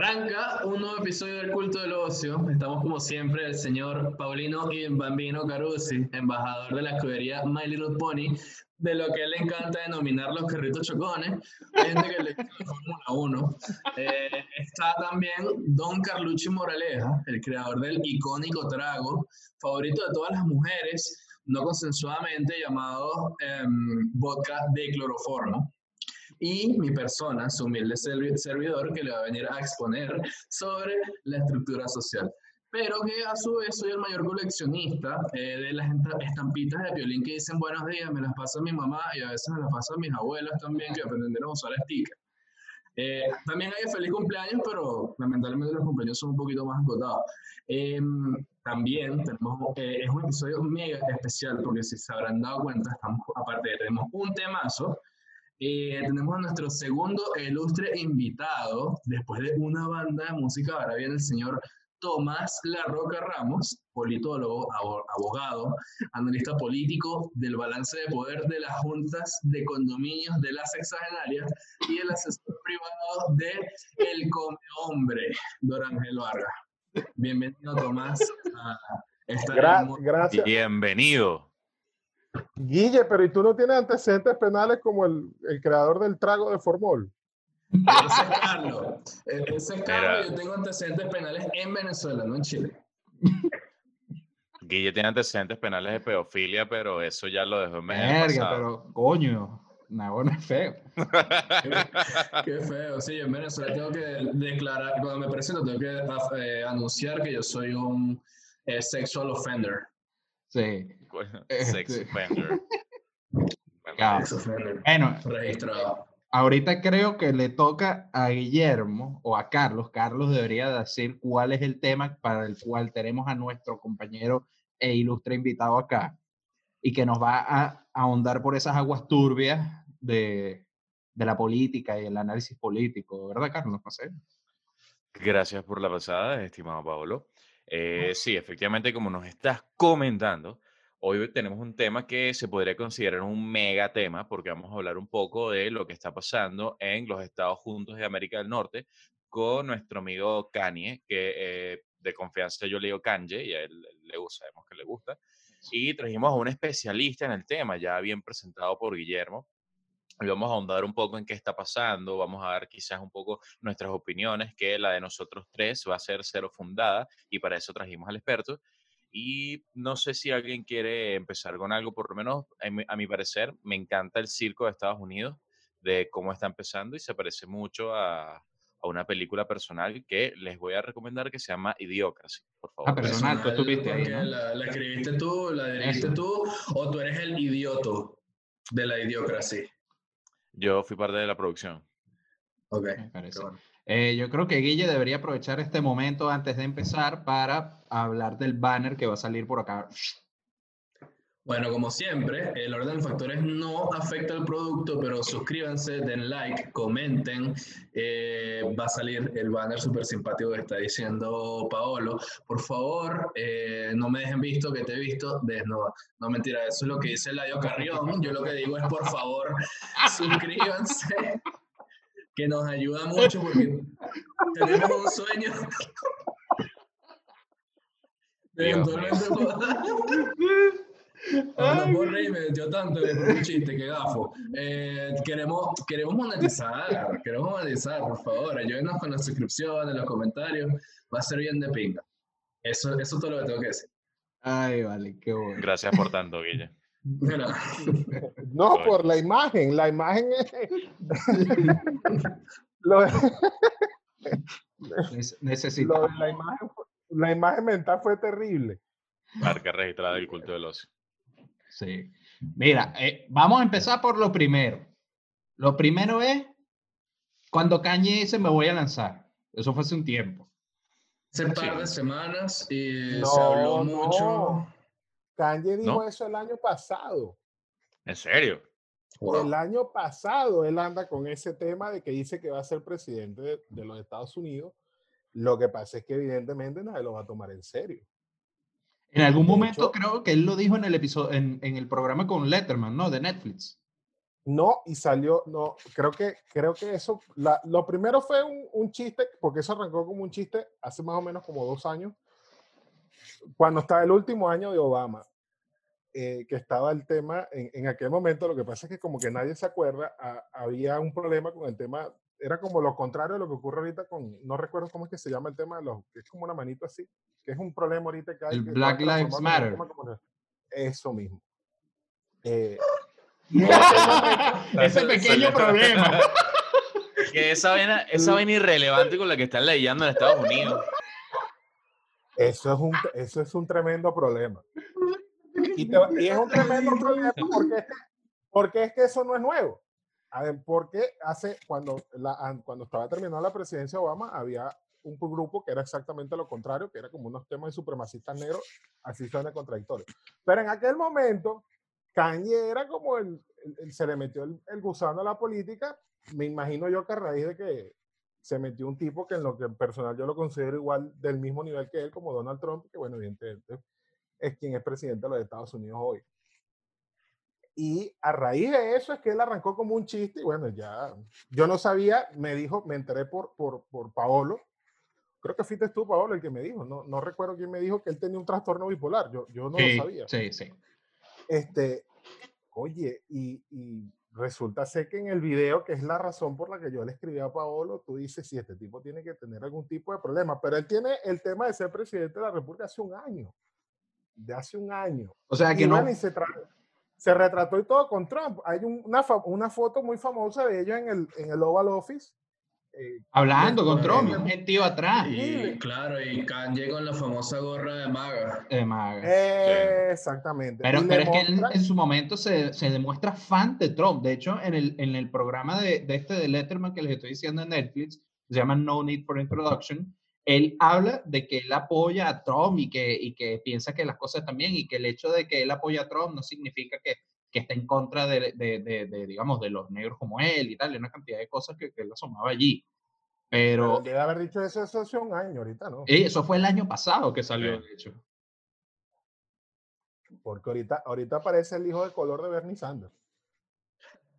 Arranca un nuevo episodio del Culto del Ocio. Estamos como siempre el señor Paulino y Bambino Carusi, embajador de la escudería My Little Pony, de lo que él le encanta denominar los carritos chocones. Gente que le Fórmula 1. Eh, está también Don Carlucci Moraleja, el creador del icónico trago, favorito de todas las mujeres, no consensuadamente llamado em, vodka de cloroformo y mi persona, su humilde servidor, que le va a venir a exponer sobre la estructura social. Pero que a su vez soy el mayor coleccionista eh, de las estampitas de violín que dicen buenos días, me las pasa mi mamá y a veces me las pasa mis abuelas también, que aprendieron a usar sticker. Eh, también hay feliz cumpleaños, pero lamentablemente los cumpleaños son un poquito más agotados. Em, también tenemos, eh, es un episodio mega especial porque si se habrán dado cuenta, estamos, aparte tenemos un temazo, eh, tenemos a nuestro segundo ilustre invitado, después de una banda de música, ahora viene el señor Tomás Larroca Ramos, politólogo, abogado, analista político del balance de poder de las juntas de condominios de las sexagenarias y el asesor privado de El Come Hombre, Don Ángel Vargas. Bienvenido, Tomás. A esta gracias. Bienvenido. Guille, pero ¿y tú no tienes antecedentes penales como el, el creador del trago de Formol? Ese es Carlos. Ese es Carlos. Yo tengo antecedentes penales en Venezuela, no en Chile. Guille tiene antecedentes penales de pedofilia, pero eso ya lo dejó en Verga, pero coño, no es feo. Qué, feo, sí, en Venezuela tengo que declarar, cuando me presento, tengo que eh, anunciar que yo soy un eh, sexual offender. Sí. Sex este. offender. Bueno, registrado. Ahorita creo que le toca a Guillermo o a Carlos. Carlos debería decir cuál es el tema para el cual tenemos a nuestro compañero e ilustre invitado acá y que nos va a ahondar por esas aguas turbias de, de la política y el análisis político, ¿verdad, Carlos? No sé. Gracias por la pasada, estimado Pablo. Eh, sí, efectivamente, como nos estás comentando, hoy tenemos un tema que se podría considerar un mega tema porque vamos a hablar un poco de lo que está pasando en los Estados Juntos de América del Norte con nuestro amigo Kanye, que eh, de confianza yo le digo Kanye y a él le sabemos que le gusta. Y trajimos a un especialista en el tema, ya bien presentado por Guillermo, y vamos a ahondar un poco en qué está pasando, vamos a dar quizás un poco nuestras opiniones, que la de nosotros tres va a ser cero fundada y para eso trajimos al experto. Y no sé si alguien quiere empezar con algo, por lo menos a mi, parecer, me encanta el circo de Estados Unidos, de cómo está empezando y se parece mucho a, a una película personal que les voy a recomendar que se llama Idiocracy, por favor. Ah, personal, tú estuviste ahí, la, la, escribiste tú, la dirigiste tú, o tú eres el idioto de la Idiocracy. Yo fui parte de la producción. Ok. Eh, yo creo que Guille debería aprovechar este momento antes de empezar para hablar del banner que va a salir por acá. Bueno, como siempre, el orden de factores no afecta al producto, pero suscríbanse, den like, comenten. Eh, va a salir el banner súper simpático que está diciendo Paolo. Por favor, eh, no me dejen visto que te he visto desnuda. No, mentira, eso es lo que dice Ladio Carrión. Yo lo que digo es, por favor, suscríbanse, que nos ayuda mucho porque tenemos un sueño. No por reírme, yo tanto un chiste, que gafo. Eh, queremos, queremos monetizar, queremos monetizar, por favor. Ayúdenos con las suscripciones, los comentarios. Va a ser bien de pinga. Eso, eso es todo lo que tengo que decir. Ay, vale, qué bueno. Gracias por tanto, Guille. No, por la imagen. La imagen es. lo... Necesitamos. la, imagen, la imagen mental fue terrible. Marca registrada del culto del ocio. Sí. Mira, eh, vamos a empezar por lo primero. Lo primero es cuando Kanye dice me voy a lanzar. Eso fue hace un tiempo. Hace un par de semanas y se habló mucho. Kanye dijo eso el año pasado. ¿En serio? El año pasado él anda con ese tema de que dice que va a ser presidente de, de los Estados Unidos. Lo que pasa es que evidentemente nadie lo va a tomar en serio. En algún momento creo que él lo dijo en el episodio, en, en, el programa con Letterman, ¿no? De Netflix. No, y salió, no, creo que, creo que eso, la, lo primero fue un, un chiste, porque eso arrancó como un chiste hace más o menos como dos años, cuando estaba el último año de Obama, eh, que estaba el tema, en, en, aquel momento, lo que pasa es que como que nadie se acuerda, a, había un problema con el tema, era como lo contrario de lo que ocurre ahorita con, no recuerdo cómo es que se llama el tema de los, que es como una manito así, que es un problema ahorita que hay. El que Black Lives Matter. Eso mismo. Eh, Ese pequeño problema. que esa vaina, esa vaina irrelevante con la que están leyendo en Estados Unidos. Eso es un, eso es un tremendo problema. Y, te, y es un tremendo problema porque, porque es que eso no es nuevo. Porque hace, cuando, la, cuando estaba terminando la presidencia de Obama, había un grupo que era exactamente lo contrario, que era como unos temas de supremacistas negros, así suena contradictorio. Pero en aquel momento, Kanye era como el, el, el se le metió el, el, gusano a la política. Me imagino yo que a raíz de que se metió un tipo que en lo que personal yo lo considero igual del mismo nivel que él, como Donald Trump, que bueno, evidentemente es quien es presidente de los Estados Unidos hoy. Y a raíz de eso es que él arrancó como un chiste y bueno, ya yo no sabía, me dijo, me enteré por, por, por Paolo, creo que fuiste tú, Paolo, el que me dijo, no, no recuerdo quién me dijo que él tenía un trastorno bipolar, yo, yo no sí, lo sabía. Sí, sí. Este, oye, y, y, resulta ser que en el video, que es la razón por la que yo le escribí a Paolo, tú dices, si sí, este tipo tiene que tener algún tipo de problema, pero él tiene el tema de ser presidente de la República hace un año, de hace un año. O sea que y, no... se, se, retrató y todo con Trump. Hay un, una, una, foto muy famosa de ellos en el, en el Oval Office. Eh, Hablando con Trump, un gentío atrás. Y, claro, y Kanye con la famosa gorra de maga. De maga. Eh, sí. Exactamente. Pero, pero es que en, en, su momento se, se, demuestra fan de Trump. De hecho, en el, en el programa de, de, este de Letterman que les estoy diciendo en Netflix, se llama No Need for Introduction, él habla de que él apoya a Trump y que, y que piensa que las cosas están bien y que el hecho de que él apoya a Trump no significa que, que está en contra de, de, de, de, digamos, de los negros como él y tal, y una cantidad de cosas que, que él asomaba allí. Pero, Pero debe haber dicho eso, eso hace un año, ahorita no. Eso fue el año pasado que salió, de hecho. Porque ahorita, ahorita aparece el hijo de color de Bernie Sanders.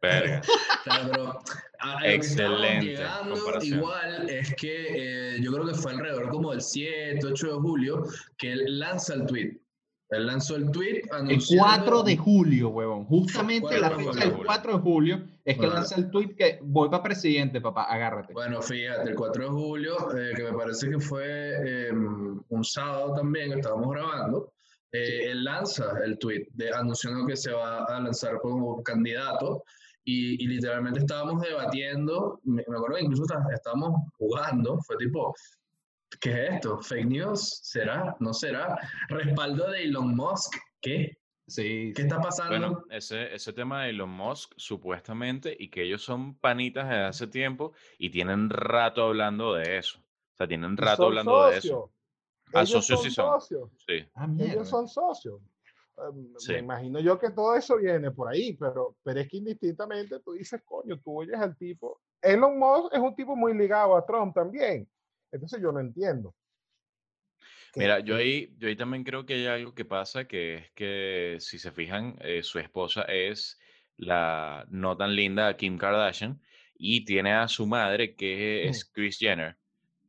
Verga. Claro, pero a, Excelente. Igual es que eh, yo creo que fue alrededor como el 7, 8 de julio que él lanza el tweet. Él lanzó el tweet anunciando... El 4 de julio, huevón. Justamente la fecha del 4 de julio es que bueno. lanza el tweet que voy para presidente, papá, agárrate. Bueno, fíjate, el 4 de julio, eh, que me parece que fue eh, un sábado también, estábamos grabando, eh, sí. él lanza el tweet de, anunciando que se va a lanzar como candidato y, y, literalmente estábamos debatiendo, me, me acuerdo que incluso estábamos jugando, fue tipo, ¿qué es esto? ¿Fake news? ¿Será? ¿No será? ¿Respaldo de Elon Musk? ¿Qué? Sí, ¿Qué está pasando? Bueno, ese, ese tema de Elon Musk, supuestamente, y que ellos son panitas desde hace tiempo y tienen rato hablando de eso. O sea, tienen rato hablando socios. de eso. A socios sí son. Socios. Sí. Ah, ellos son socios. Sí. Me imagino yo que todo eso viene por ahí, pero, pero es que indistintamente tú dices, coño, tú oyes al tipo. Elon Musk es un tipo muy ligado a Trump también. Entonces yo no entiendo. Mira, yo ahí, yo ahí también creo que hay algo que pasa, que es que si se fijan, eh, su esposa es la no tan linda Kim Kardashian y tiene a su madre que es Kris Jenner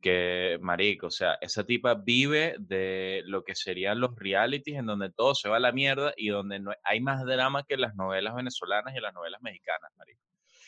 que, marico, o sea, esa tipa vive de lo que serían los realities en donde todo se va a la mierda y donde no, hay más drama que las novelas venezolanas y las novelas mexicanas, marico.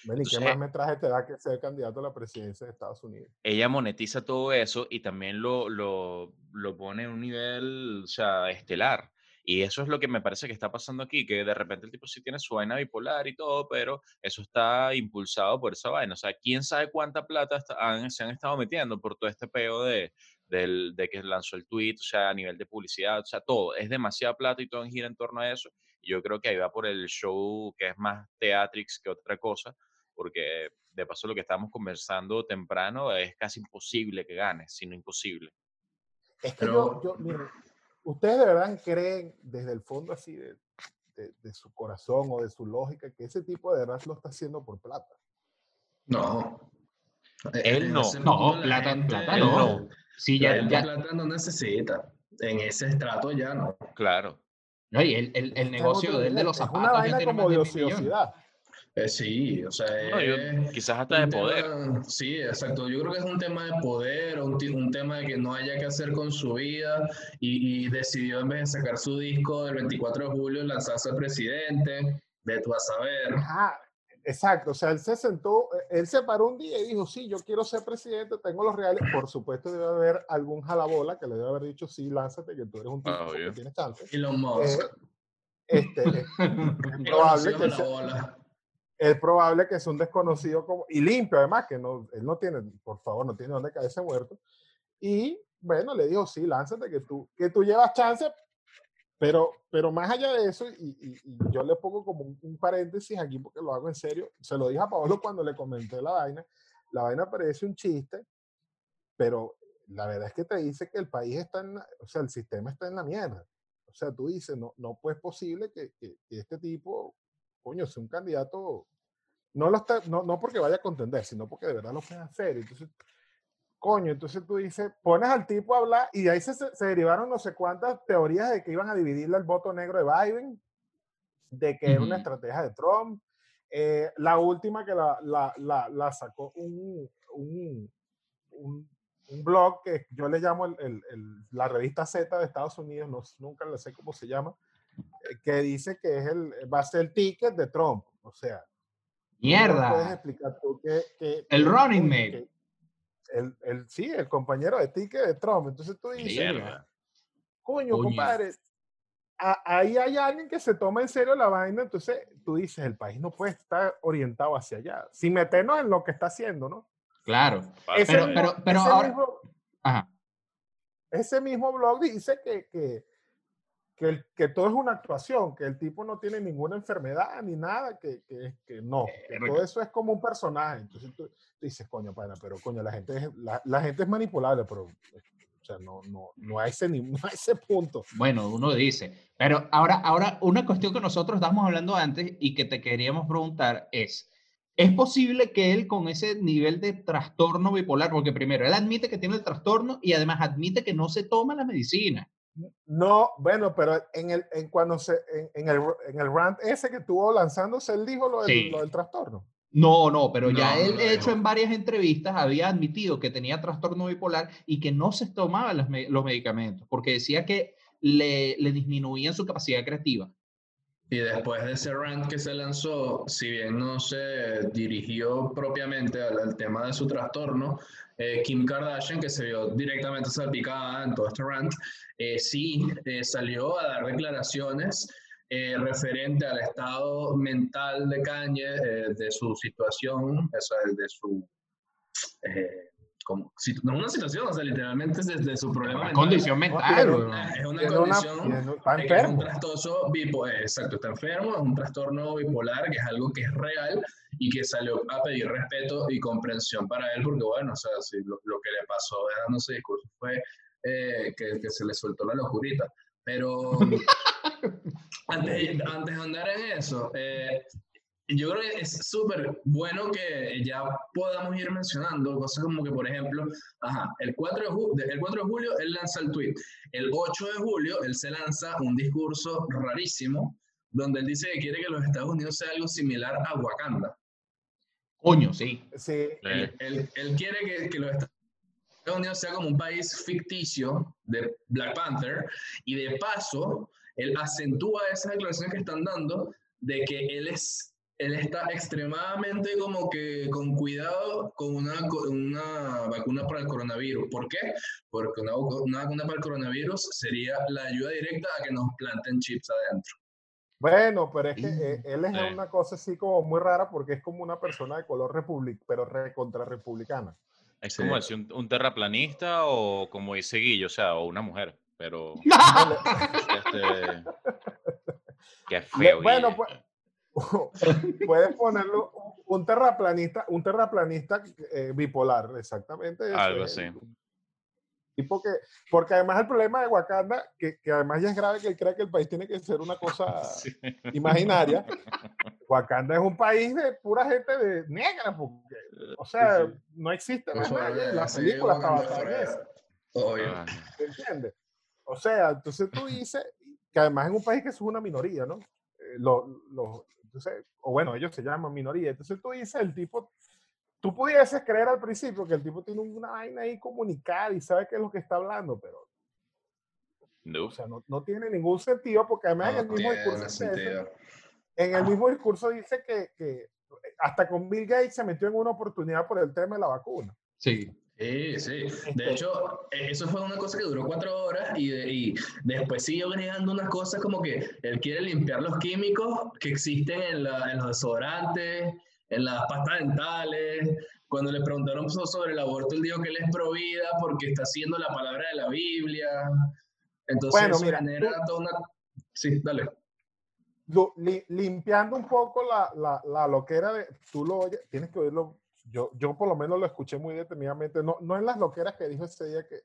Bueno, ¿y qué más metraje te da que ser candidato a la presidencia de Estados Unidos? Ella monetiza todo eso y también lo, lo, lo pone en un nivel, o sea, estelar. Y eso es lo que me parece que está pasando aquí, que de repente el tipo sí tiene su vaina bipolar y todo, pero eso está impulsado por esa vaina. O sea, quién sabe cuánta plata han, se han estado metiendo por todo este peo de, de, de, que lanzó el tweet, o sea, a nivel de publicidad, o sea, todo. Es demasiada plata y todo gira en torno a eso. Y yo creo que ahí va por el show que es más Teatrix que otra cosa, porque de paso lo que estábamos conversando temprano es casi imposible que gane, sino imposible. Es que pero... yo, yo mire, ¿Ustedes de verdad creen desde el fondo así de, de, de, su corazón o de su lógica que ese tipo de verdad lo está haciendo por plata? No. Él no. No, plata, plata no. no. Sí, ya, ya. plata no necesita. En ese estrato ya no. Claro. No, y el, el, el negocio de, de los zapatos. Es una vaina como de ociosidad. Eh, sí, o sea, No, yo- quizás hasta de poder. tema- sí, exacto. Yo creo que es un tema de poder, un, un tema de que no haya que hacer con su vida y, y decidió en vez de sacar su disco del 24 de julio lanzarse al presidente, de tú a saber. Ajá, exacto. O sea, él se sentó, eh, él se paró un día y dijo, sí, yo quiero ser presidente, tengo los reales. Por supuesto, debe haber algún jalabola que le debe haber dicho, sí, lánzate, que tú eres un tipo que Obvio. tienes chance. Elon Musk. Este, es, es probable que la sea, bola. Es probable que sea un desconocido como, y limpio además, que no, él no tiene, por favor, no tiene dónde caerse muerto. Y bueno, le dijo, sí, lánzate, que tú, que tú llevas chance, pero, pero más allá de eso, y, yo le pongo como un, un paréntesis aquí porque lo hago en serio, se lo dije a Pablo cuando le comenté la vaina, la vaina parece un chiste, pero la verdad es que te dice que el país está en, la- o sea, el sistema está en la mierda. O sea, tú dices, no, no pues posible que- que este tipo, coño, sea un candidato, no, lo está, no, no porque vaya a contender, sino porque de verdad lo puede hacer. Entonces, coño, entonces tú dices, pones al tipo a hablar y de ahí se, derivaron no sé cuántas teorías de que iban a dividirle el voto negro de Biden, de que era una estrategia de Trump. Eh, la última que la, la, la, la sacó un, un, un, un blog que yo le llamo el, el- el- la revista Z de Estados Unidos, no, nunca le sé cómo se llama, que dice que es el, va a ser el ticket de Trump. O sea, ¿cómo me puedes Mierda. explicar tú que, que- El running mate. El, el, sí, el compañero de ticket de Trump. Entonces tú dices, Mierda. coño, Coño. compadre, a- ahí hay alguien que se toma en serio la vaina, entonces tú dices, el país no puede estar orientado hacia allá, sin meternos en lo que está haciendo, ¿no? Claro. Ese Pero- de- pero- pero ese ahora- mismo- Ajá. ese mismo blog dice que, que, que, el- que todo es una actuación, que el tipo no tiene ninguna enfermedad ni nada, que, que, que no, que todo eso es como un personaje. Entonces tú, dices, coño, pana, pero coño, la gente es, la, la gente es manipulable, pero o sea, no, no, no, a ese, no a ese punto. Bueno, uno dice. Pero ahora, ahora, una cuestión que nosotros estábamos hablando antes y que te queríamos preguntar es, ¿es posible que él con ese nivel de trastorno bipolar, porque primero, él admite que tiene el trastorno y además admite que no se toma la medicina? No, bueno, pero en el, en cuando se, en, en el, en el rant ese que tuvo lanzándose, él dijo lo del, Sí. lo del trastorno. No, no, pero ya No, no él, de hecho, en varias entrevistas había admitido que tenía trastorno bipolar y que no se tomaba las me- los medicamentos, porque decía que le, le disminuían su capacidad creativa. Y después de ese rant que se lanzó, si bien no se dirigió propiamente al, al tema de su trastorno, eh, Kim Kardashian, que se vio directamente salpicada en todo este rant, eh, sí eh, salió a dar declaraciones eh, referente al estado mental de Kanye, eh, de su situación, o sea, de su... eh, como, si- no una situación, o sea, literalmente es desde su problema Una mental. condición mental. Una- es una una- condición está de que es un trastorno bipolar, exacto, está enfermo, es un trastorno bipolar que es algo que es real y que salió a pedir respeto y comprensión para él, porque bueno, o sea, si lo, lo que le pasó dando ese discurso fue eh, que, que se le soltó la locurita. Pero antes, antes de andar en eso, eh, yo creo que es súper bueno que ya podamos ir mencionando cosas como que, por ejemplo, ajá, el 4 de, ju- el 4 de julio él lanza el tweet. El 8 de julio él se lanza un discurso rarísimo donde él dice que quiere que los Estados Unidos sea algo similar a Wakanda. Coño, sí. Sí, Eh, Él, él- él quiere que, que los Estados Unidos sea como un país ficticio de Black Panther y de paso él acentúa esas declaraciones que están dando de que él es él está extremadamente como que con cuidado con una, una vacuna para el coronavirus. ¿Por qué? Porque una, una vacuna para el coronavirus sería la ayuda directa a que nos planten chips adentro. Bueno, pero es que eh, él es sí. una cosa así como muy rara porque es como una persona de color republic, pero re contra republicana. Es Sí. como decir un, un terraplanista o como dice Guillo, o sea, o una mujer, pero este, qué Le- feo. bueno, Guille. pues, puedes ponerlo un terraplanista, un terraplanista eh, bipolar, exactamente. eso Algo es, así. Un Tipo que, porque además el problema de Wakanda, que, que además ya es grave que él cree que el país tiene que ser una cosa Sí. imaginaria. Wakanda es un país de pura gente de negra, porque, o sea, Sí, no existe más Eso, nadie. eh, La sí, película está Wakanda basada en eso. Obvio. Ah, ¿Me entiendes? O sea, entonces tú dices que además en un país que es una minoría, ¿no? Eh, lo- lo- Entonces, o bueno, ellos se llaman minoría. Entonces tú dices, el tipo, tú pudieses creer al principio que el tipo tiene una vaina ahí comunicada y sabe qué es lo que está hablando, pero No. o sea, no, no tiene ningún sentido porque además en el No mismo discurso sentido. En el mismo discurso dice que, que hasta con Bill Gates se metió en una oportunidad por el tema de la vacuna. Sí. Sí, sí. Este De hecho, e- eso fue una cosa que duró cuatro horas y, de- y después siguió agregando unas cosas como que él quiere limpiar los químicos que existen en, la- en los desodorantes, en las pastas dentales. Cuando le preguntaron so- sobre el aborto, él dijo que él es pro vida porque está haciendo la palabra de la Biblia. Entonces, Bueno, mira, genera toda una... Sí, dale. Lo- li- limpiando un poco la, la, la loquera de, tú lo oyes, tienes que oírlo, yo, yo por lo menos lo escuché muy detenidamente, no, no en las loqueras que dijo ese día, que,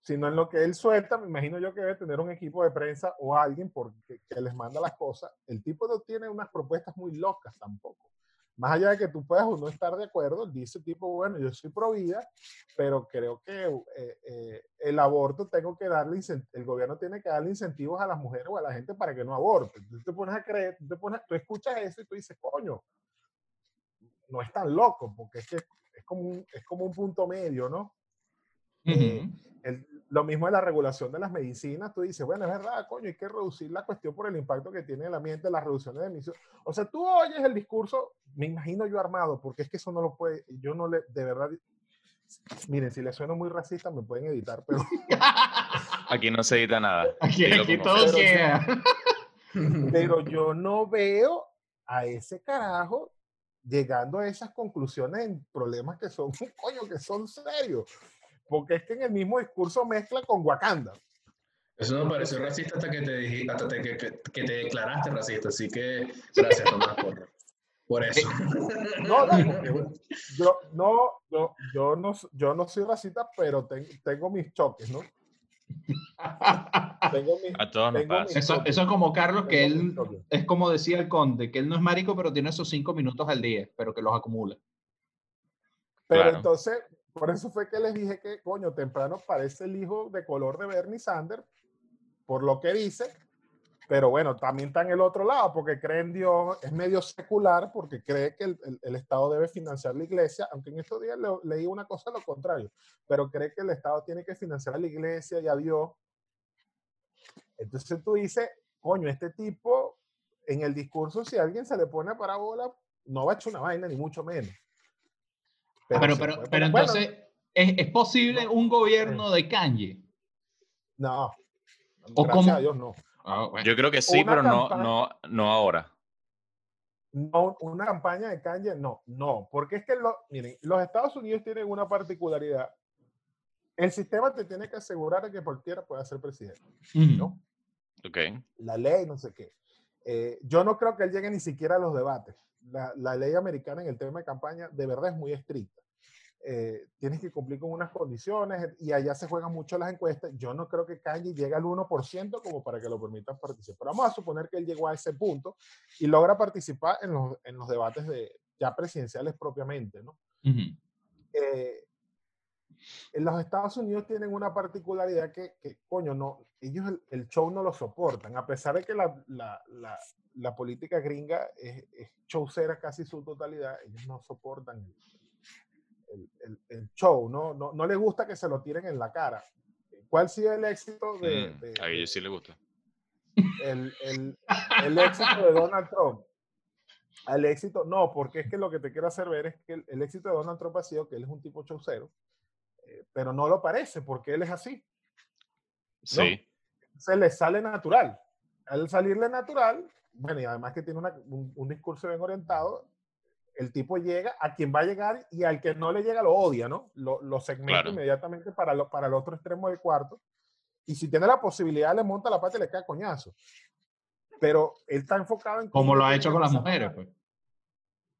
sino en lo que él suelta, me imagino yo que debe tener un equipo de prensa o alguien porque, que les manda las cosas, el tipo no tiene unas propuestas muy locas tampoco. Más allá de que tú puedas o no estar de acuerdo, dice tipo, bueno, yo soy pro vida, pero creo que eh, eh, el aborto tengo que darle, el gobierno tiene que darle incentivos a las mujeres o a la gente para que no aborten. Tú te pones a creer, tú, te pones, tú escuchas eso y tú dices, coño, no es tan loco, porque es que es como un, es como un punto medio, ¿no? El- lo mismo de la regulación de las medicinas, tú dices, bueno, es verdad, coño, hay que reducir la cuestión por el impacto que tiene en el ambiente, las reducciones de emisiones. O sea, tú oyes el discurso, me imagino yo armado, porque es que eso no lo puede, yo no le, de verdad, miren, si le sueno muy racista, me pueden editar, pero, Aquí no se edita nada. Aquí, aquí todo sea. queda. pero yo no veo a ese carajo llegando a esas conclusiones en problemas que son, coño, que son serios. Porque es que en el mismo discurso mezcla con Wakanda. Eso me pareció racista hasta que te, dij- hasta te- que, que- te declaraste racista. Así que gracias, Tomás, por, por eso. No, no, bueno, yo, no, yo, yo no, yo no soy racista, pero ten- tengo mis choques, ¿no? Tengo mis, A todos nos pasa. Eso, eso es como Carlos, que él es como decía el conde, que él no es marico, pero tiene esos cinco minutos al día, pero que los acumula. Pero Claro. entonces, por eso fue que les dije que, coño, temprano parece el hijo de color de Bernie Sanders, por lo que dice, pero bueno, también está en el otro lado, porque cree en Dios, es medio secular, porque cree que el, el- Estado debe financiar la iglesia, aunque en estos días le- leí una cosa lo contrario, pero cree que el Estado tiene que financiar a la iglesia y a Dios. Entonces tú dices, coño, este tipo, en el discurso, si alguien se le pone a parábola, no va a echar una vaina, ni mucho menos. Pero, pero, pero bueno, entonces, ¿es, es posible no, un gobierno de Kanye? No. ¿O gracias cómo? a Dios no. Ah, bueno. Yo creo que sí, Una pero no, campaña- no, no ahora. No, una campaña de Kanye, no, no, porque es que lo- miren, los Estados Unidos tienen una particularidad. El sistema te tiene que asegurar de que cualquiera pueda ser presidente. ¿no? Ok. La ley, no sé qué. Eh, yo no creo que él llegue ni siquiera a los debates. La, la ley americana en el tema de campaña de verdad es muy estricta. Eh, tienes que cumplir con unas condiciones y allá se juegan mucho las encuestas. Yo no creo que Kanye llegue al 1% como para que lo permitan participar. Pero vamos a suponer que él llegó a ese punto y logra participar en los, en los debates de, ya presidenciales propiamente, ¿no? Ujú. eh, en los Estados Unidos tienen una particularidad que, que, coño, no, ellos el, el show no lo soportan, a pesar de que la, la, la, la política gringa es, es showcera casi su totalidad, ellos no soportan el, el, el show, ¿no? ¿no? No les gusta que se lo tiren en la cara. ¿Cuál sido el éxito de, Mm, de- a ellos sí le gusta. el, el, el éxito de Donald Trump. Al éxito, no, porque es que lo que te quiero hacer ver es que el, el éxito de Donald Trump ha sido que él es un tipo chaucero, eh, pero no lo parece porque él es así. Sí. Se le sale natural. Al salirle natural, bueno, y además que tiene una- un, un discurso bien orientado, el tipo llega a quien va a llegar y al que no le llega lo odia, ¿no? Lo, lo segmenta Claro. inmediatamente para, lo, para el otro extremo del cuarto. Y si tiene la posibilidad, le monta la pata y le cae a coñazo. Pero él está enfocado en... Como lo ha hecho con las mujeres, pues.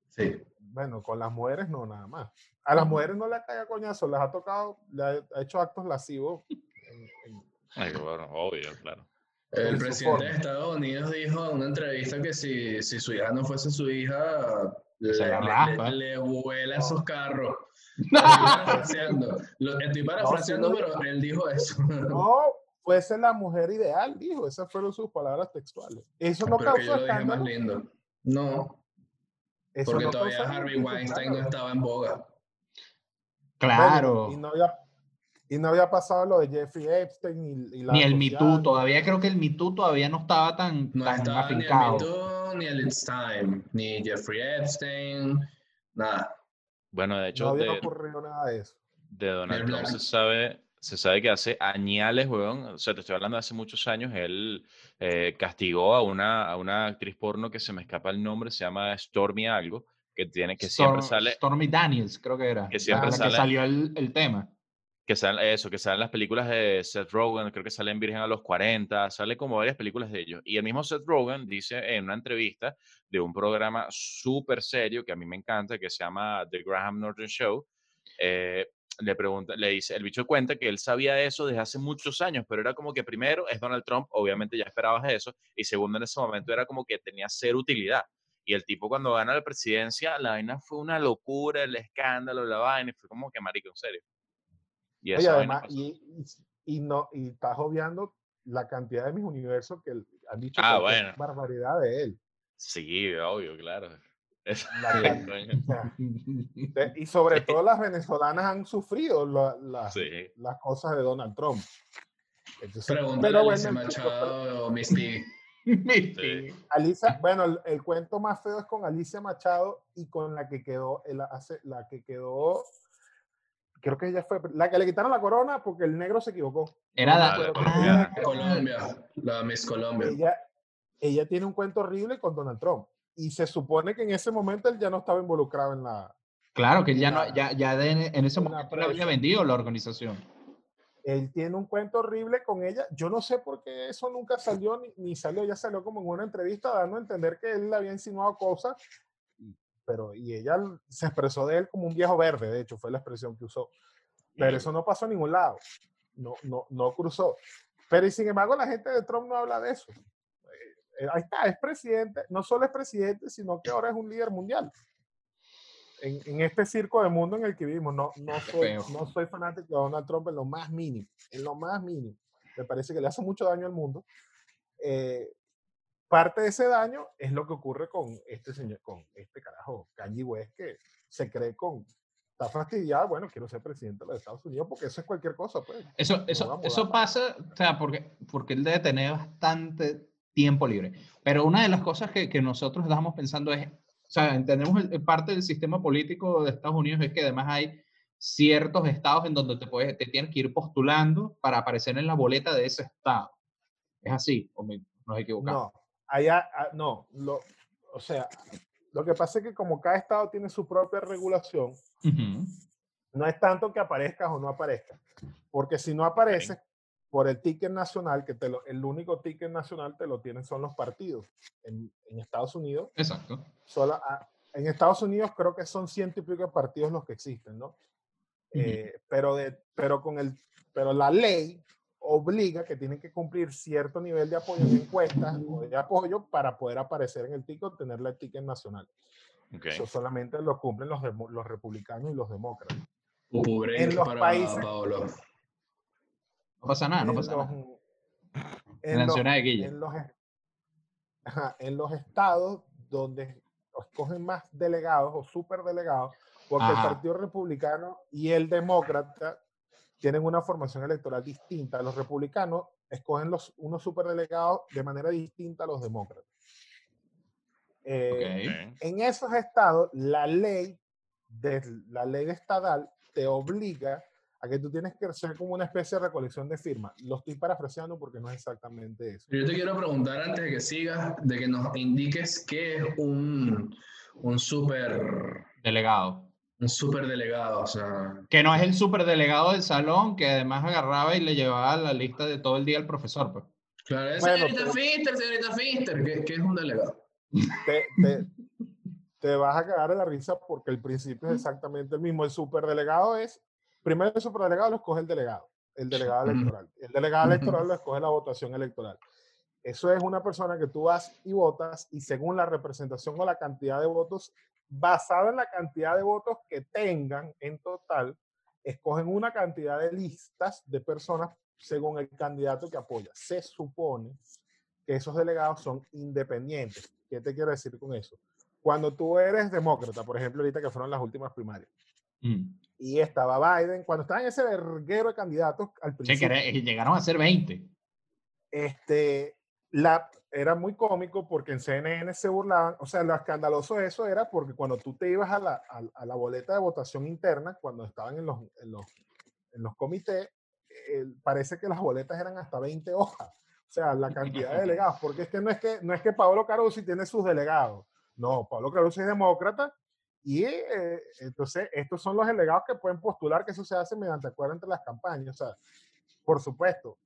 Sí. Bueno, con las mujeres no, nada más. A las mujeres no le cae a coñazo, les ha tocado, le ha, ha hecho actos lascivos. en- en- Ay, bueno, obvio, claro. El presidente de. Estados Unidos dijo en una entrevista que si, si su hija no fuese su hija, le, le- raspa. le- vuela esos carros. Estoy parafraseando, Lo- estoy parafraseando, no. pero él dijo eso. No, fuese la mujer ideal, dijo. Esas fueron sus palabras textuales. Eso no pero que causó yo lo dije más escándalo. lindo. No, Eso porque no todavía Harvey Weinstein no estaba en boga. Bueno, Claro. y, no había, y no había pasado lo de Jeffrey Epstein y, y la Ni el Me Too, todavía creo que el Me Too todavía no estaba tan, No tan estaba ni el afincado. Me Too, ni el It's Time, ni Jeffrey Epstein, nada. Bueno, de No hecho, había de, ocurrido nada de eso. de Donald Trump se sabe, se sabe que hace añales, weón, o sea, te estoy hablando de hace muchos años, él eh, castigó a una, a una actriz porno que se me escapa el nombre, se llama Stormy algo, que tiene, que siempre sale, Stormy Daniels, creo que era. Que siempre la, la sale- que salió el, el tema. Que sale eso, que salen las películas de Seth Rogen, creo que sale en Virgen a los 40, sale como varias películas de ellos. Y el mismo Seth Rogen dice en una entrevista de un programa súper serio que a mí me encanta, que se llama The Graham Norton Show, eh, le pregunta, le dice, el bicho cuenta que él sabía eso desde hace muchos años, pero era como que primero es Donald Trump, obviamente ya esperabas eso, y segundo en ese momento era como que tenía cero utilidad. Y el tipo cuando gana la presidencia, la vaina fue una locura, el escándalo, la vaina, fue como que marico, en serio. Y Oye, además, y, y, y no, y estás obviando la cantidad de mis universos que han dicho Ah, bueno. barbaridad de él. Sí, obvio, claro. La y sobre todo las venezolanas han sufrido la- la- sí. las cosas de Donald Trump. Entonces, Pregúntale pero a bueno, punto- Machado o. Sí. Alicia, bueno, el, el cuento más feo es con Alicia Machado y con la que quedó, el, hace, la que quedó, creo que ella fue, la que le quitaron la corona porque el negro se equivocó. Era la Ah, llama. Colombia, la Miss Colombia. ella, ella tiene un cuento horrible con Donald Trump. Y se supone que en ese momento él ya no estaba involucrado en la... Claro, que ya, no, ya, ya de- en ese momento le había vendido la organización. Él tiene un cuento horrible con ella. Yo no sé por qué eso nunca salió, ni, ni salió, ya salió como en una entrevista dando a entender que él le había insinuado cosas. Pero, y ella se expresó de él como un viejo verde, de hecho, fue la expresión que usó. Pero eso no pasó a ningún lado. No, no, no cruzó. Pero y sin embargo, la gente de Trump no habla de eso. Eh, ahí está, es presidente, no solo es presidente, sino que ahora es un líder mundial. En, en este circo de mundo en el que vivimos, no, no, soy, no soy fanático de Donald Trump en lo más mínimo, en lo más mínimo. Me parece que le hace mucho daño al mundo. Eh, parte de ese daño es lo que ocurre con este señor, con este carajo, Kanye West, que se cree con, está fastidiado, bueno, quiero ser presidente de los Estados Unidos porque eso es cualquier cosa, pues. Eso, eso, eso pasa, o sea, porque, porque él debe tener bastante tiempo libre. Pero una de las cosas que, que nosotros estamos pensando es, o sea, entendemos el parte del sistema político de Estados Unidos es que además hay ciertos estados en donde te, puedes, te tienes que ir postulando para aparecer en la boleta de ese estado. Es así, o me, nos equivocamos. No, allá, ah, no, lo, o sea, lo que pasa es que como cada estado tiene su propia regulación, Ujú. no es tanto que aparezcas o no aparezcas, porque si no apareces por el ticket nacional, que te lo, el único ticket nacional te lo tienen son los partidos. En, en Estados Unidos, Exacto. solo, ah, en Estados Unidos creo que son ciento y pico partidos los que existen, ¿no? Eh, pero, de, pero, con el, pero la ley obliga que tienen que cumplir cierto nivel de apoyo en encuestas o de apoyo para poder aparecer en el ticket, tener la ticket nacional. Ok. Eso solamente lo cumplen los, los republicanos y los demócratas. En los para países- Paolo. No pasa nada, no pasa los- nada. en los- nacional de Guille. en los, ajá, en los estados donde escogen más delegados o superdelegados, porque Ajá. el Partido Republicano y el Demócrata tienen una formación electoral distinta. Los republicanos escogen los, unos superdelegados de manera distinta a los demócratas. Eh, Ok. En esos estados, la ley, de, la ley estatal te obliga a que tú tienes que hacer como una especie de recolección de firmas. Lo estoy parafraseando porque no es exactamente eso. Yo te quiero preguntar antes de que sigas, de que nos indiques qué es un, un super Delegado. Un super delegado, o sea, Que no es el superdelegado del salón que además agarraba y le llevaba la lista de todo el día al profesor. Pues. claro, es Bueno, señorita pero- Finster, señorita Finster, ¿qué, qué es un delegado? Te, te- te vas a cagar de la risa porque el principio es exactamente el mismo. El superdelegado es, primero el superdelegado lo escoge el delegado, el delegado electoral. El delegado electoral lo escoge la votación electoral. Eso es una persona que tú vas y votas y según la representación o la cantidad de votos, basado en la cantidad de votos que tengan en total, escogen una cantidad de listas de personas según el candidato que apoya. Se supone que esos delegados son independientes. ¿Qué te quiero decir con eso? Cuando tú eres demócrata, por ejemplo, ahorita que fueron las últimas primarias, Mm. y estaba Biden, cuando estaba en ese verguero de candidatos, al Sí, que principio, eh, llegaron a ser 20. este, la, era muy cómico porque en CNN se burlaban, o sea, lo escandaloso de eso era porque cuando tú te ibas a la, a, a la boleta de votación interna, cuando estaban en los, en los, en los comités, eh, parece que las boletas eran hasta 20 hojas, o sea, la cantidad de delegados, porque es que no es que, no es que Pablo Carusi tiene sus delegados, no, Pablo Carusi es demócrata y eh, entonces estos son los delegados que pueden postular que eso se hace mediante acuerdo entre las campañas, o sea, por supuesto,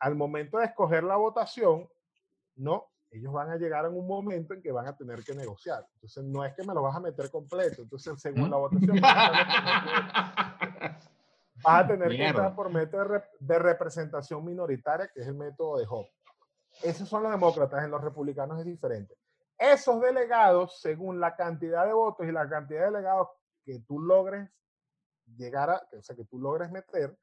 al momento de escoger la votación, no, ellos van a llegar en un momento en que van a tener que negociar. Entonces, no es que me lo vas a meter completo. Entonces, según la votación, vas a tener que entrar por método de, rep- de representación minoritaria, que es el método de Hope. Esos son los demócratas, en los republicanos es diferente. Esos delegados, según la cantidad de votos y la cantidad de delegados que tú logres llegar a, o sea, que tú logres meter,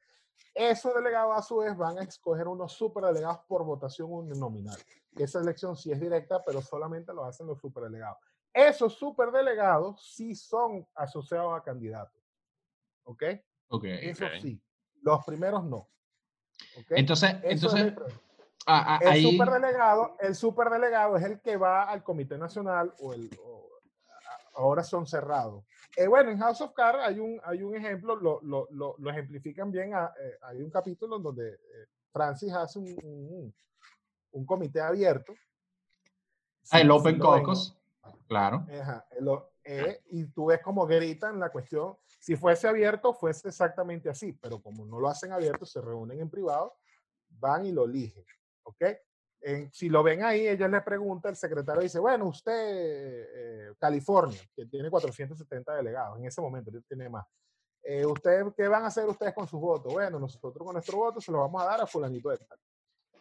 esos delegados a su vez van a escoger unos superdelegados por votación uninominal. Esa elección sí es directa, pero solamente lo hacen los superdelegados. Esos superdelegados sí son asociados a candidatos. ¿Ok? Ok. Eso Ok. sí. Los primeros no. ¿Ok? Entonces, Eso entonces a- El ahí. superdelegado, el superdelegado es el que va al Comité Nacional o el o- ahora son cerrados. Eh, bueno, en House of Cards hay un, hay un ejemplo, lo, lo, lo, lo ejemplifican bien. a- eh, hay un capítulo en donde eh, Francis hace un, un, un comité abierto. Ah, el Open. Caucus. Claro. Ajá, eh, y tú ves como gritan la cuestión. Si fuese abierto, fuese exactamente así, pero como no lo hacen abierto, se reúnen en privado, van y lo eligen. ¿Ok? En- si lo ven ahí, ellos le preguntan, el secretario dice, bueno, usted, eh, California, que tiene 470 delegados, en ese momento tiene más. Eh, ¿usted, ¿Qué van a hacer ustedes con sus votos? Bueno, nosotros con nuestro voto se lo vamos a dar a fulanito de tal.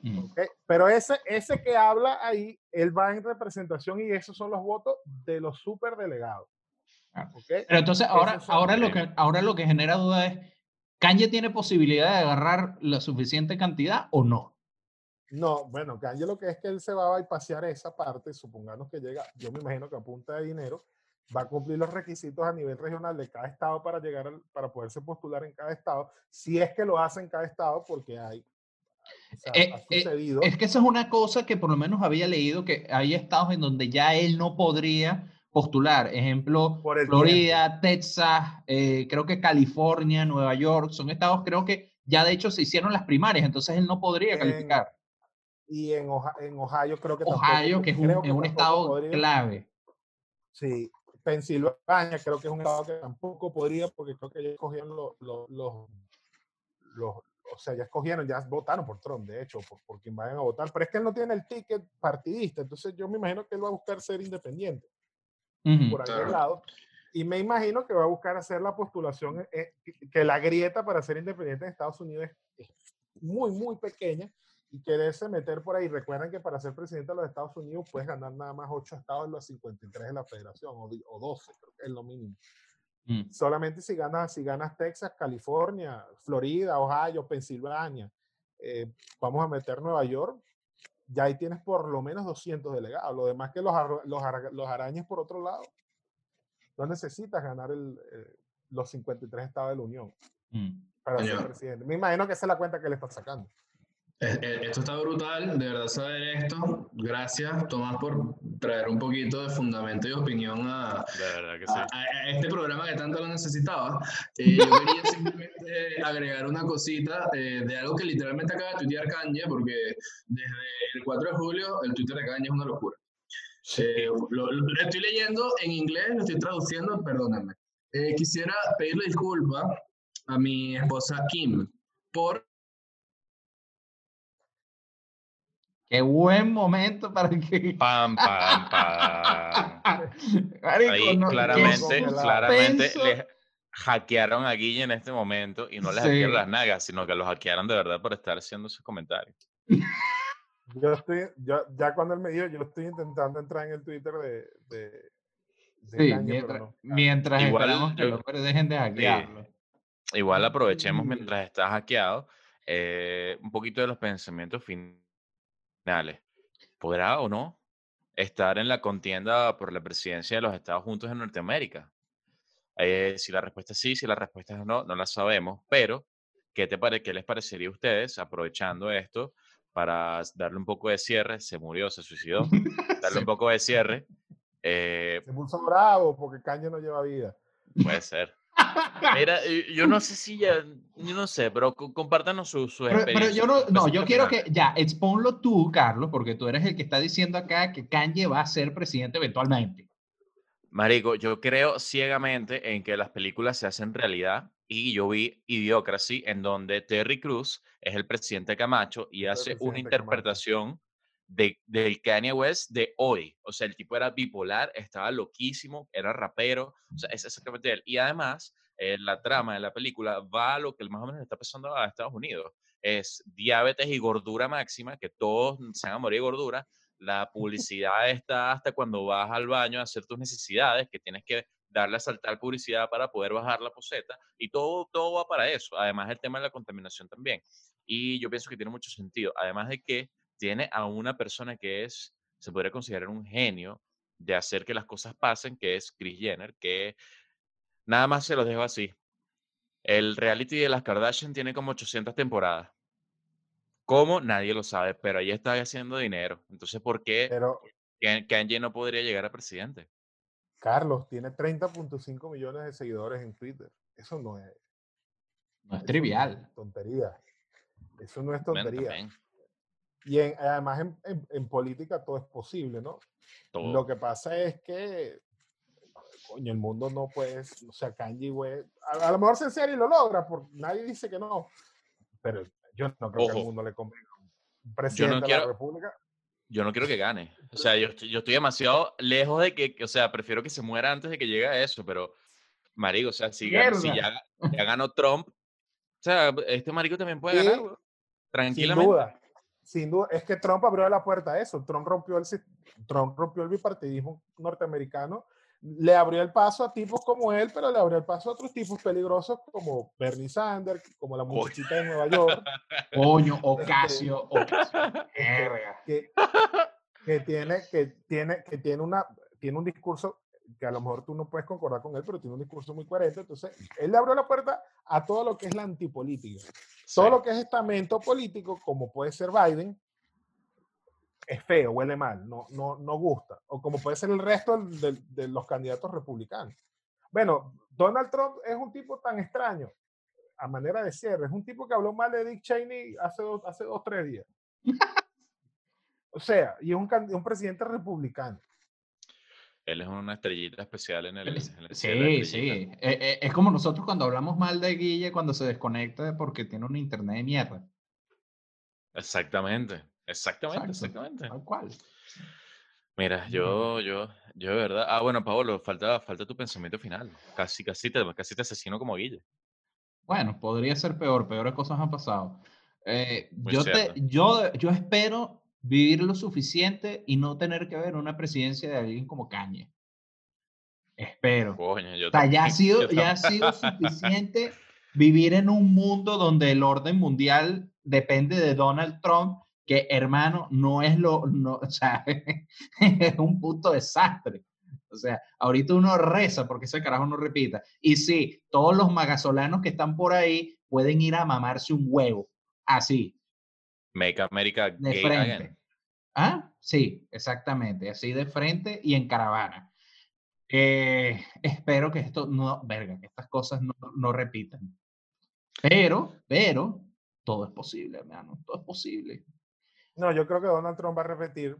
Mm. ¿ok? Pero ese, ese que habla ahí, él va en representación y esos son los votos de los superdelegados. Ah. ¿ok? Pero entonces ahora, Esos ahora, lo que, ahora lo que genera duda es, ¿Kanye tiene posibilidad de agarrar la suficiente cantidad o no? No, bueno, Kanye lo que es que él se va a pasear esa parte, supongamos que llega, yo me imagino que a punta de dinero, va a cumplir los requisitos a nivel regional de cada estado para llegar, al- para poderse postular en cada estado, si es que lo hace en cada estado, porque hay, o sea, Eh, ha eh. Es que eso es una cosa que por lo menos había leído que hay estados en donde ya él no podría postular. Ejemplo, Por Florida, Texas, eh, creo que California, Nueva York, son estados creo que ya de hecho se hicieron las primarias, entonces él no podría calificar. y en, Oja- en Ohio creo que tampoco- Ohio, que es un, estado podría. clave. Sí, Pensilvania creo que es un estado que tampoco podría, porque creo que ya escogieron los, los, los, los- o sea, ya escogieron, ya votaron por Trump, de hecho, por, por quien vayan a votar, pero es que él no tiene el ticket partidista, entonces yo me imagino que él va a buscar ser independiente Ujú. por algún Claro. lado, y me imagino que va a buscar hacer la postulación, eh, que- que la grieta para ser independiente en Estados Unidos es, es muy, muy pequeña, y quererse meter por ahí. Recuerden que para ser presidente de los Estados Unidos puedes ganar nada más 8 estados de los 53 de la federación, o, o 12, creo que es lo mínimo. Mm. Solamente si ganas, si ganas Texas, California, Florida, Ohio, Pensilvania, eh, vamos a meter Nueva York, ya ahí tienes por lo menos 200 delegados. Lo demás que los, los, los arañas por otro lado, no necesitas ganar el, eh, los 53 estados de la Unión Mm. para ser presidente. Me imagino que esa es la cuenta que le está sacando. Eh, Esto está brutal, de verdad saber esto. Gracias, Tomás, por traer un poquito de fundamento y opinión a, que sí. a- a este programa que tanto lo necesitaba. Eh, yo quería simplemente agregar una cosita eh, de algo que literalmente acaba de tuitear Kanye, porque desde el 4 de julio el Twitter de Kanye es una locura. Eh, lo, lo- lo estoy leyendo en inglés, lo estoy traduciendo, perdónenme. Eh, quisiera pedirle disculpas a mi esposa Kim por Qué buen momento para que. Pam, pam, pam. Marico, Ahí no, claramente, claramente le hackearon a Guille en este momento y no le Sí. hackearon las nagas, sino que los hackearon de verdad por estar haciendo sus comentarios. Yo estoy, yo, ya cuando él me dijo, yo estoy intentando entrar en el Twitter de, de, de Sí, mientras, no. mientras Igual esperamos que yo- los dejen de hackearlo. Igual aprovechemos Mm. mientras está hackeado eh, un poquito de los pensamientos finales. ¿Podrá o no estar en la contienda por la presidencia de los Estados Unidos en Norteamérica? Eh, si la respuesta es sí, si la respuesta es no, no la sabemos, pero ¿qué, te pare ¿qué les parecería a ustedes, aprovechando esto, para darle un poco de cierre? Se murió, se suicidó, darle un poco de cierre. Eh, Se puso bravo porque Kanye no lleva vida. puede ser. Mira, y- yo no sé si ya, yo no sé, pero co- compártanos su, su Pero, yo no, no, yo quiero que, ya, exponlo tú, Carlos, porque tú eres el que está diciendo acá que Kanye va a ser presidente eventualmente. Marico, yo creo ciegamente en que las películas se hacen realidad y yo vi Idiocracy en donde Terry Cruz es el presidente Camacho y hace una Camacho. De, del Kanye West de hoy. O sea, el tipo era bipolar, estaba loquísimo, era rapero, o sea, es exactamente él. Y además, eh, la trama de la película va a lo que más o menos le está pasando a Estados Unidos. Es diabetes y gordura máxima, que todos se van a morir de gordura, la publicidad está hasta cuando vas al baño a hacer tus necesidades, que tienes que darle a saltar publicidad para poder bajar la poseta, y todo, todo va para eso. Además, el tema de la contaminación también. Y yo pienso que tiene mucho sentido. Además de que tiene a una persona que es, se podría considerar un genio de hacer que las cosas pasen, que es Chris Jenner, que nada más se los dejo así. El reality de las Kardashian tiene como 800 temporadas. ¿Cómo? Nadie lo sabe, pero ahí está haciendo dinero. Entonces, ¿por qué Pero Kanye no podría llegar a presidente? Carlos tiene 30.5 millones de seguidores en Twitter. Eso no es, No es trivial. es tontería. Eso no es tontería. Y en- además en, en- en política todo es posible, ¿no? todo. Lo que pasa es que, coño, el mundo no puede, o sea, Kanye West, a, a lo mejor se en serio y lo logra, porque nadie dice que no, pero yo no creo que Ojo. al mundo le convenga. Un presidente de quiero- la República, Yo no quiero que gane. O sea, yo yo estoy demasiado lejos de que, que- o sea, prefiero que se muera antes de que llegue a eso, pero, marico, o sea, si, gana- si ya, ya ganó Trump, o sea, este marico también puede Sí, ganar, weón, sin tranquilamente. duda, sin duda, es que Trump abrió la puerta a eso, Trump rompió el, Trump rompió el bipartidismo norteamericano, le abrió el paso a tipos como él, pero le abrió el paso a otros tipos peligrosos como Bernie Sanders, como la muchachita de Nueva York, Coño, Ocasio, Ocasio. Verga. que, que tiene, que tiene, que tiene una, tiene un discurso que a lo mejor tú no puedes concordar con él, pero tiene un discurso muy coherente. Entonces, él le abrió la puerta a todo lo que es la antipolítica. Todo Sí. lo que es estamento político, como puede ser Biden, es feo, huele mal, no, no, no gusta. O como puede ser el resto del- del- de los candidatos republicanos. Bueno, Donald Trump es un tipo tan extraño, a manera de cierre. Es un tipo que habló mal de Dick Cheney hace dos, hace dos tres días. O sea, y es un, un presidente republicano. Él es una estrellita especial en el, en el Sí, sí. Eh, eh, es como nosotros cuando hablamos mal de Guille cuando se desconecta porque tiene un internet de mierda. Exactamente, exactamente, Exacto. exactamente. Tal cual. Mira, yo, yo, yo de verdad. Ah, bueno, Paolo, falta, falta tu pensamiento final. Casi, casi te, casi te asesino como Guille. Bueno, podría ser peor, peores cosas han pasado. Eh, yo, te, yo, yo espero vivir lo suficiente y no tener que ver una presidencia de alguien como Kanye. Espero. Coño, yo O sea, ya ha también, sido, ya ha sido suficiente vivir en un mundo donde el orden mundial depende de Donald Trump, que hermano, no es lo, no, o sea, es un puto desastre. O sea, ahorita uno reza porque ese carajo no repita. Y sí, todos los magasolanos que están por ahí pueden ir a mamarse un huevo, así, Make America de gay frente. again. ¿Ah? Sí, exactamente, así de frente y en caravana. Eh, espero que esto no, verga, que estas cosas no, no repitan. Pero, pero, todo es posible, hermano, todo es posible. No, yo creo que Donald Trump va a repetir,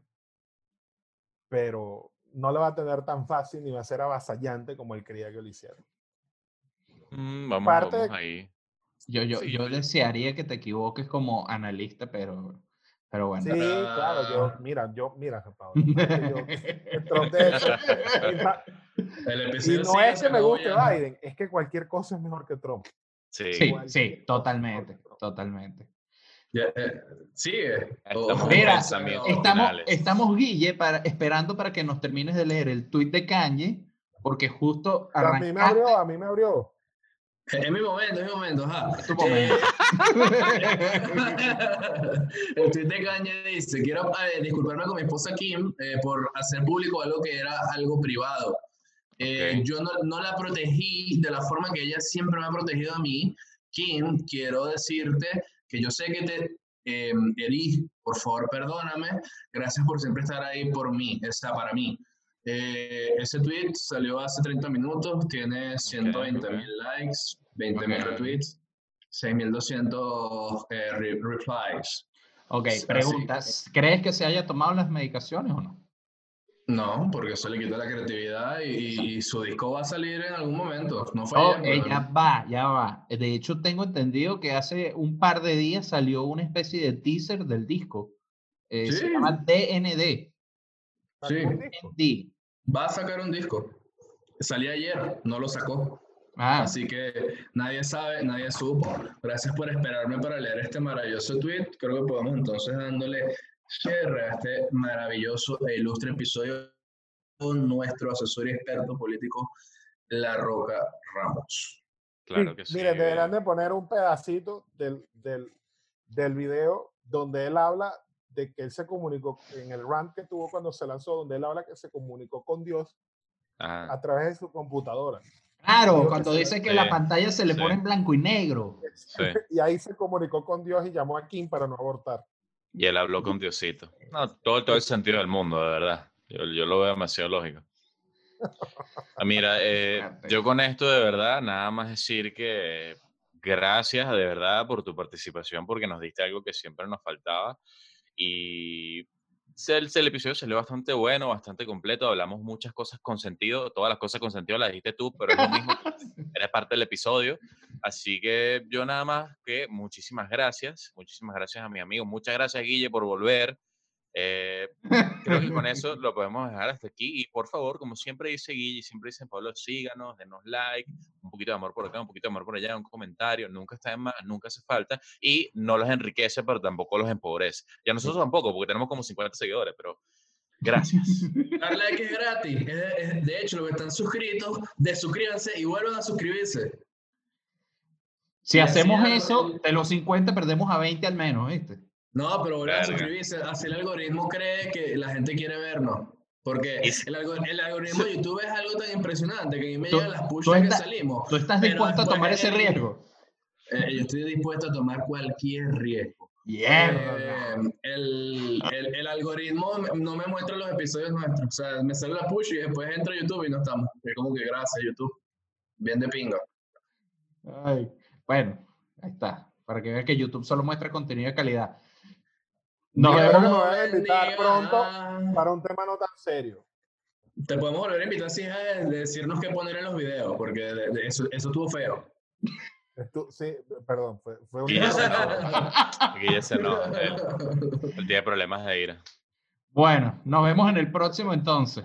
pero no lo va a tener tan fácil ni va a ser avasallante como él quería que lo hiciera. Mm, vamos, Parte vamos de- ahí. Yo, yo, Sí, yo desearía que te equivoques como analista, pero, pero bueno. Sí, claro, yo, mira, yo, mira, Pablo, no es que yo- el Trump de hecho, y no es que me guste a- Biden, es que cualquier cosa es mejor que Trump. Sí. Sí, sí, totalmente, totalmente. Eh. Estamos Mira, pensamientos Estamos, estamos Guille, para, esperando para que nos termines de leer el tweet de Kanye, porque justo a mí me abrió, a mí me abrió. Es mi momento, es mi momento, ajá. Tu momento. El tweet de Kanye dice, quiero eh, disculparme con mi esposa Kim eh, por hacer público algo que era algo privado. Eh. Yo no, no la protegí de la forma que ella siempre me ha protegido a mí. Kim, quiero decirte que yo sé que te eh, herí, por favor perdóname, gracias por siempre estar ahí por mí, está para mí. Eh, ese tweet salió hace 30 minutos, tiene 120 ok. mil likes, 20 mil Ok. retweets, 6200 eh, re- replies. Ok, Así. preguntas. ¿Crees que se haya tomado las medicaciones o no? No, porque eso le quita la creatividad y, y su disco va a salir en algún momento. No fue Oh, ayer, eh, ya va, ya va. De hecho, tengo entendido que hace un par de días salió una especie de teaser del disco. Eh, Se Sí. llama DND. Sí. Va a sacar un disco. Salía ayer, no lo sacó. Ah, Así que nadie sabe, nadie supo. Gracias por esperarme para leer este maravilloso tweet. Creo que podemos entonces dándole cierre a este maravilloso e ilustre episodio con nuestro asesor y experto político, La Roca Ramos. Claro que sí. Miren, deberán de poner un pedacito del, del, del video donde él habla de que él se comunicó en el rant que tuvo cuando se lanzó, donde él habla que se comunicó con Dios Ajá. a través de su computadora. claro, cuando dice que la Sí, pantalla se le sí. pone en blanco y negro. Sí. Y ahí se comunicó con Dios y llamó a Kim para no abortar. Y él habló con Diosito. No, todo, todo el sentido del mundo, de verdad. Yo, yo lo veo demasiado lógico. Ah, Mira, eh, yo con esto de verdad, nada más decir que gracias de verdad por tu participación, porque nos diste algo que siempre nos faltaba. Y el, el episodio salió bastante bueno, bastante completo. Hablamos muchas cosas con sentido. Todas las cosas con sentido las dijiste tú, pero es lo mismo. Eres parte del episodio. Así que yo nada más que muchísimas gracias. Muchísimas gracias a mi amigo. Muchas gracias, Guille, por volver. Eh, creo que con eso lo podemos dejar hasta aquí. Y por favor, como siempre dice Guille, siempre dice Pablo, síganos, denos like, un poquito de amor por acá, un poquito de amor por allá, un comentario. Nunca está de más, nunca hace falta. Y no los enriquece, pero tampoco los empobrece. Y a nosotros tampoco, porque tenemos como 50 seguidores, pero gracias. Dar like es gratis. De hecho, los que están suscritos, desuscríbanse y vuelvan a suscribirse. Si hacemos es, eso, de los 50 perdemos a 20 al menos, ¿viste? No, pero vuelvan a suscribirse. Así el algoritmo cree que la gente quiere vernos. Porque el, algo- el algoritmo de YouTube es algo tan impresionante que a mí me llegan las pushes que salimos. ¿Tú estás dispuesto a tomar ese riesgo? Eh, yo estoy dispuesto a tomar cualquier riesgo. Mierda. Eh, el, el, el algoritmo no me muestra los episodios nuestros. O sea, me sale la push y después entro a YouTube y no estamos. Es como que gracias, YouTube. Bien de pinga. Ay, bueno, ahí está. Para que vean que YouTube solo muestra contenido de calidad. Nos vemos. a invitar pronto para un tema no tan serio. Te podemos volver a invitar si de, de decirnos qué poner en los videos, porque de- de eso, eso estuvo feo. Estu- sí, perdón, fue, fue un Guille se enoja. Él, él tiene problemas de ira. Bueno, nos vemos en el próximo entonces.